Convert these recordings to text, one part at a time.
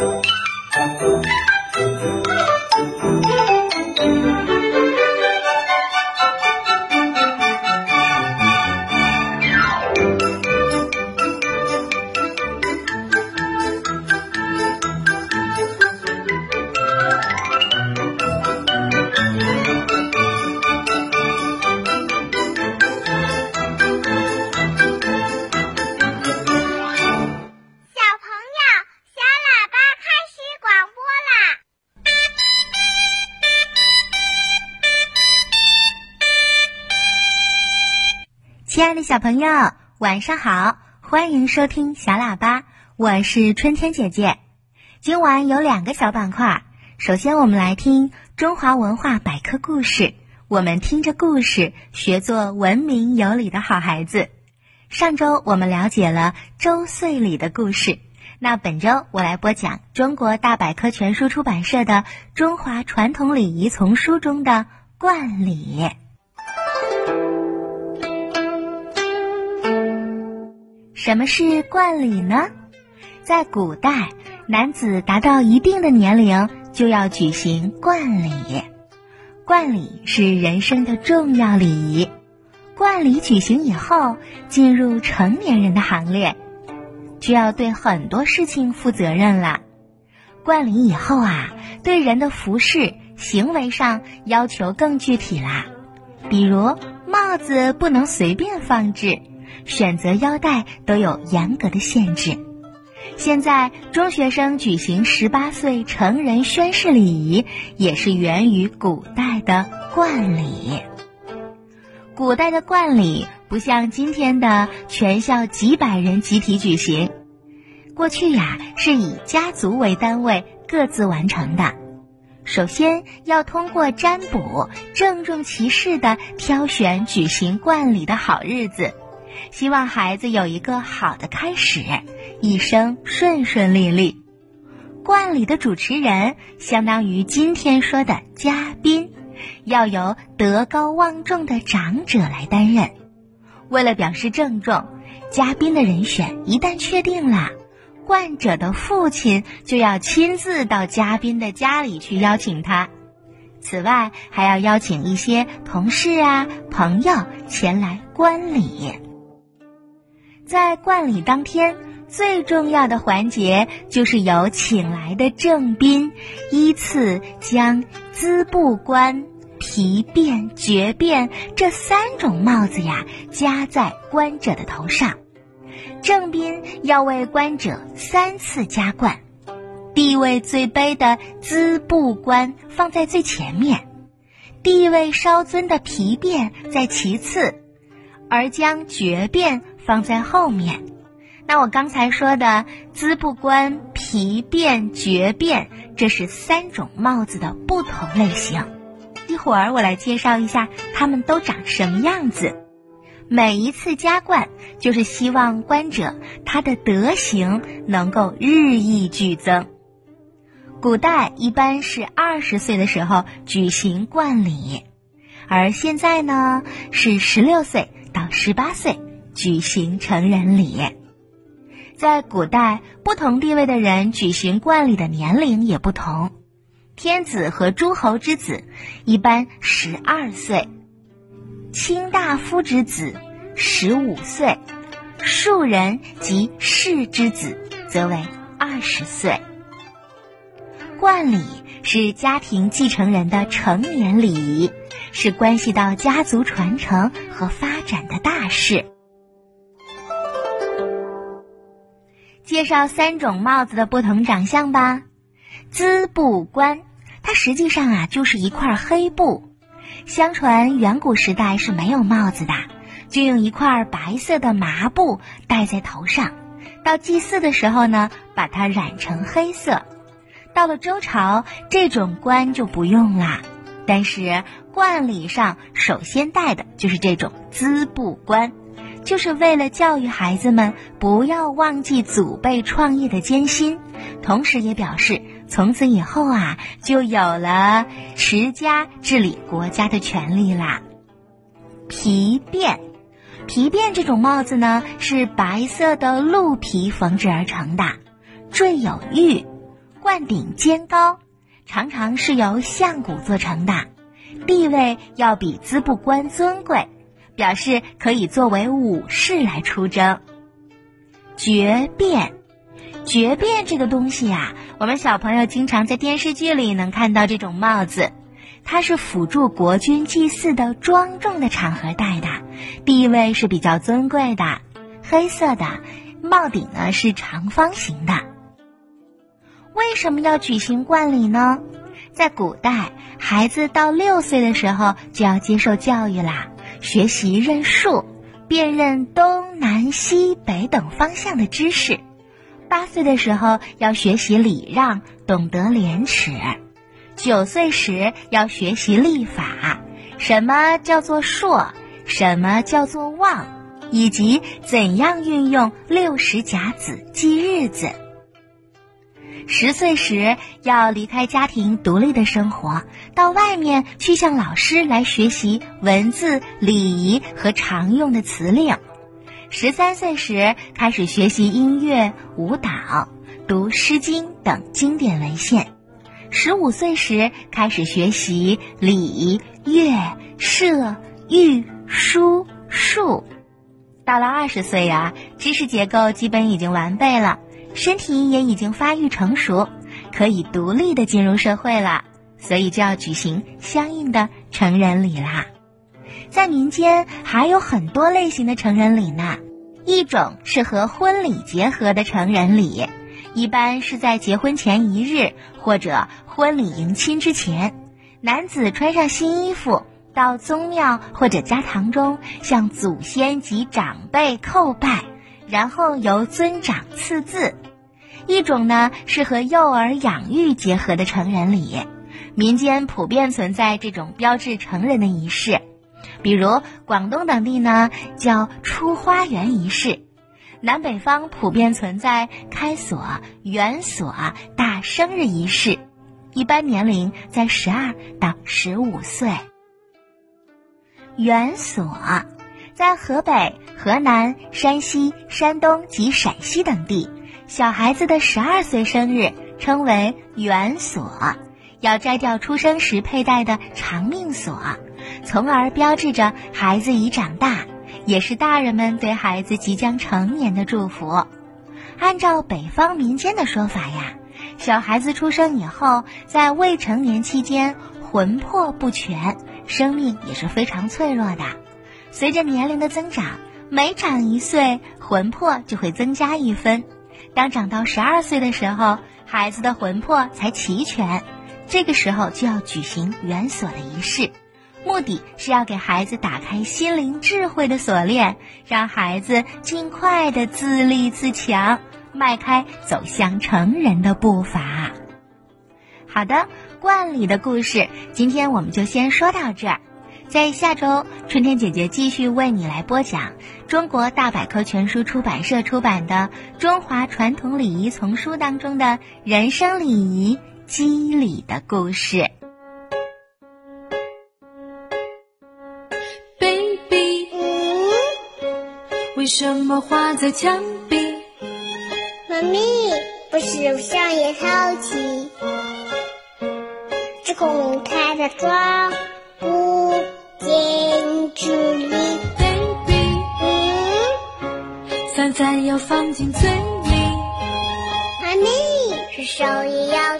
Thank you. 小朋友，晚上好，欢迎收听小喇叭，我是春天姐姐。今晚有两个小板块，首先我们来听中华文化百科故事，我们听着故事学做文明有礼的好孩子。上周我们了解了周岁礼的故事，那本周我来播讲中国大百科全书出版社的《中华传统礼仪丛书》中的冠礼。什么是冠礼呢？在古代，男子达到一定的年龄就要举行冠礼。冠礼是人生的重要礼仪。冠礼举行以后，进入成年人的行列，就要对很多事情负责任了。冠礼以后啊，对人的服饰行为上要求更具体啦，比如帽子不能随便放置。选择腰带都有严格的限制。现在中学生举行十八岁成人宣誓礼仪，也是源于古代的冠礼。古代的冠礼不像今天的全校几百人集体举行，过去呀是以家族为单位各自完成的。首先要通过占卜，郑重其事地挑选举行冠礼的好日子。希望孩子有一个好的开始，一生顺顺利利。冠礼的主持人相当于今天说的嘉宾，要由德高望重的长者来担任。为了表示郑重，嘉宾的人选一旦确定了，冠者的父亲就要亲自到嘉宾的家里去邀请他。此外，还要邀请一些同事啊、朋友前来观礼。在冠礼当天，最重要的环节就是由请来的正宾依次将缁布冠、皮辫、爵辫这三种帽子呀夹在冠者的头上。正宾要为冠者三次加冠，地位最卑的缁布冠放在最前面，地位稍尊的皮辫在其次，而将爵辫。放在后面，那我刚才说的缁布冠、皮辫、爵辫，这是三种帽子的不同类型。一会儿我来介绍一下它们都长什么样子。每一次加冠，就是希望冠者他的德行能够日益俱增。古代一般是二十岁的时候举行冠礼，而现在呢是十六岁到十八岁。举行成人礼，在古代，不同地位的人举行冠礼的年龄也不同。天子和诸侯之子一般十二岁，卿大夫之子十五岁，庶人及士之子则为二十岁。冠礼是家庭继承人的成年礼仪，是关系到家族传承和发展的大事。介绍三种帽子的不同长相吧。缁布冠，它实际上啊就是一块黑布。相传远古时代是没有帽子的，就用一块白色的麻布戴在头上。到祭祀的时候呢，把它染成黑色。到了周朝，这种冠就不用啦。但是冠礼上首先戴的就是这种缁布冠。就是为了教育孩子们不要忘记祖辈创业的艰辛，同时也表示从此以后啊，就有了持家治理国家的权利啦。皮辫，皮辫这种帽子呢，是白色的鹿皮缝制而成的，缀有玉，冠顶尖高，常常是由象骨做成的，地位要比资布官尊贵，表示可以作为武士来出征。决变，决变这个东西呀，我们小朋友经常在电视剧里能看到这种帽子，它是辅助国君祭祀的庄重的场合戴的，地位是比较尊贵的，黑色的。帽顶呢是长方形的。为什么要举行冠礼呢？在古代，孩子到六岁的时候就要接受教育啦，学习认数、辨认东南西北等方向的知识；八岁的时候要学习礼让，懂得廉耻；九岁时要学习历法，什么叫做硕，什么叫做望。以及怎样运用六十甲子记日子。十岁时要离开家庭，独立的生活，到外面去向老师来学习文字、礼仪和常用的词令。十三岁时开始学习音乐、舞蹈，读《诗经》等经典文献。十五岁时开始学习礼、乐、射、御、书、数。到了二十岁呀，知识结构基本已经完备了，身体也已经发育成熟，可以独立的进入社会了，所以就要举行相应的成人礼啦。在民间还有很多类型的成人礼呢，一种是和婚礼结合的成人礼，一般是在结婚前一日或者婚礼迎亲之前，男子穿上新衣服。到宗庙或者家堂中向祖先及长辈叩拜，然后由尊长赐字。一种呢是和幼儿养育结合的成人礼，民间普遍存在这种标志成人的仪式，比如广东等地呢叫出花园仪式，南北方普遍存在开锁、圆锁、大生日仪式，一般年龄在十二到十五岁。园所，在河北、河南、山西、山东及陕西等地，小孩子的十二岁生日称为元所，要摘掉出生时佩戴的长命锁，从而标志着孩子已长大，也是大人们对孩子即将成年的祝福。按照北方民间的说法呀，小孩子出生以后，在未成年期间魂魄不全。生命也是非常脆弱的，随着年龄的增长，每长一岁，魂魄就会增加一分。当长到十二岁的时候，孩子的魂魄才齐全，这个时候就要举行圆锁的仪式，目的是要给孩子打开心灵智慧的锁链，让孩子尽快的自立自强，迈开走向成人的步伐。好的。冠礼的故事，今天我们就先说到这儿。在下周，春天姐姐继续为你来播讲中国大百科全书出版社出版的《中华传统礼仪丛书》当中的人生礼仪机礼的故事。Baby，嗯，为什么画在墙壁？妈咪，不是上也淘气。公开的窗，要放进嘴里。妈咪，是手也要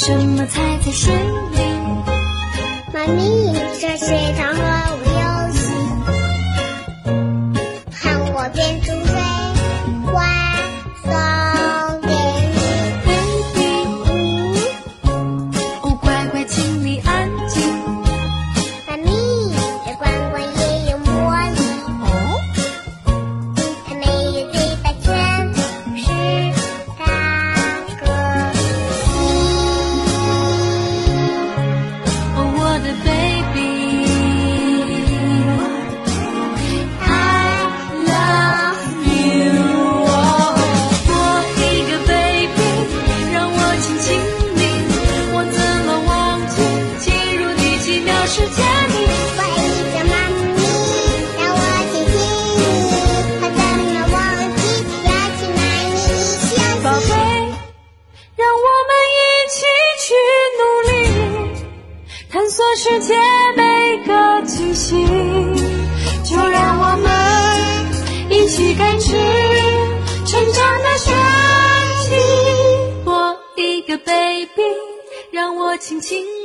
什么踩在水里妈咪。让我轻轻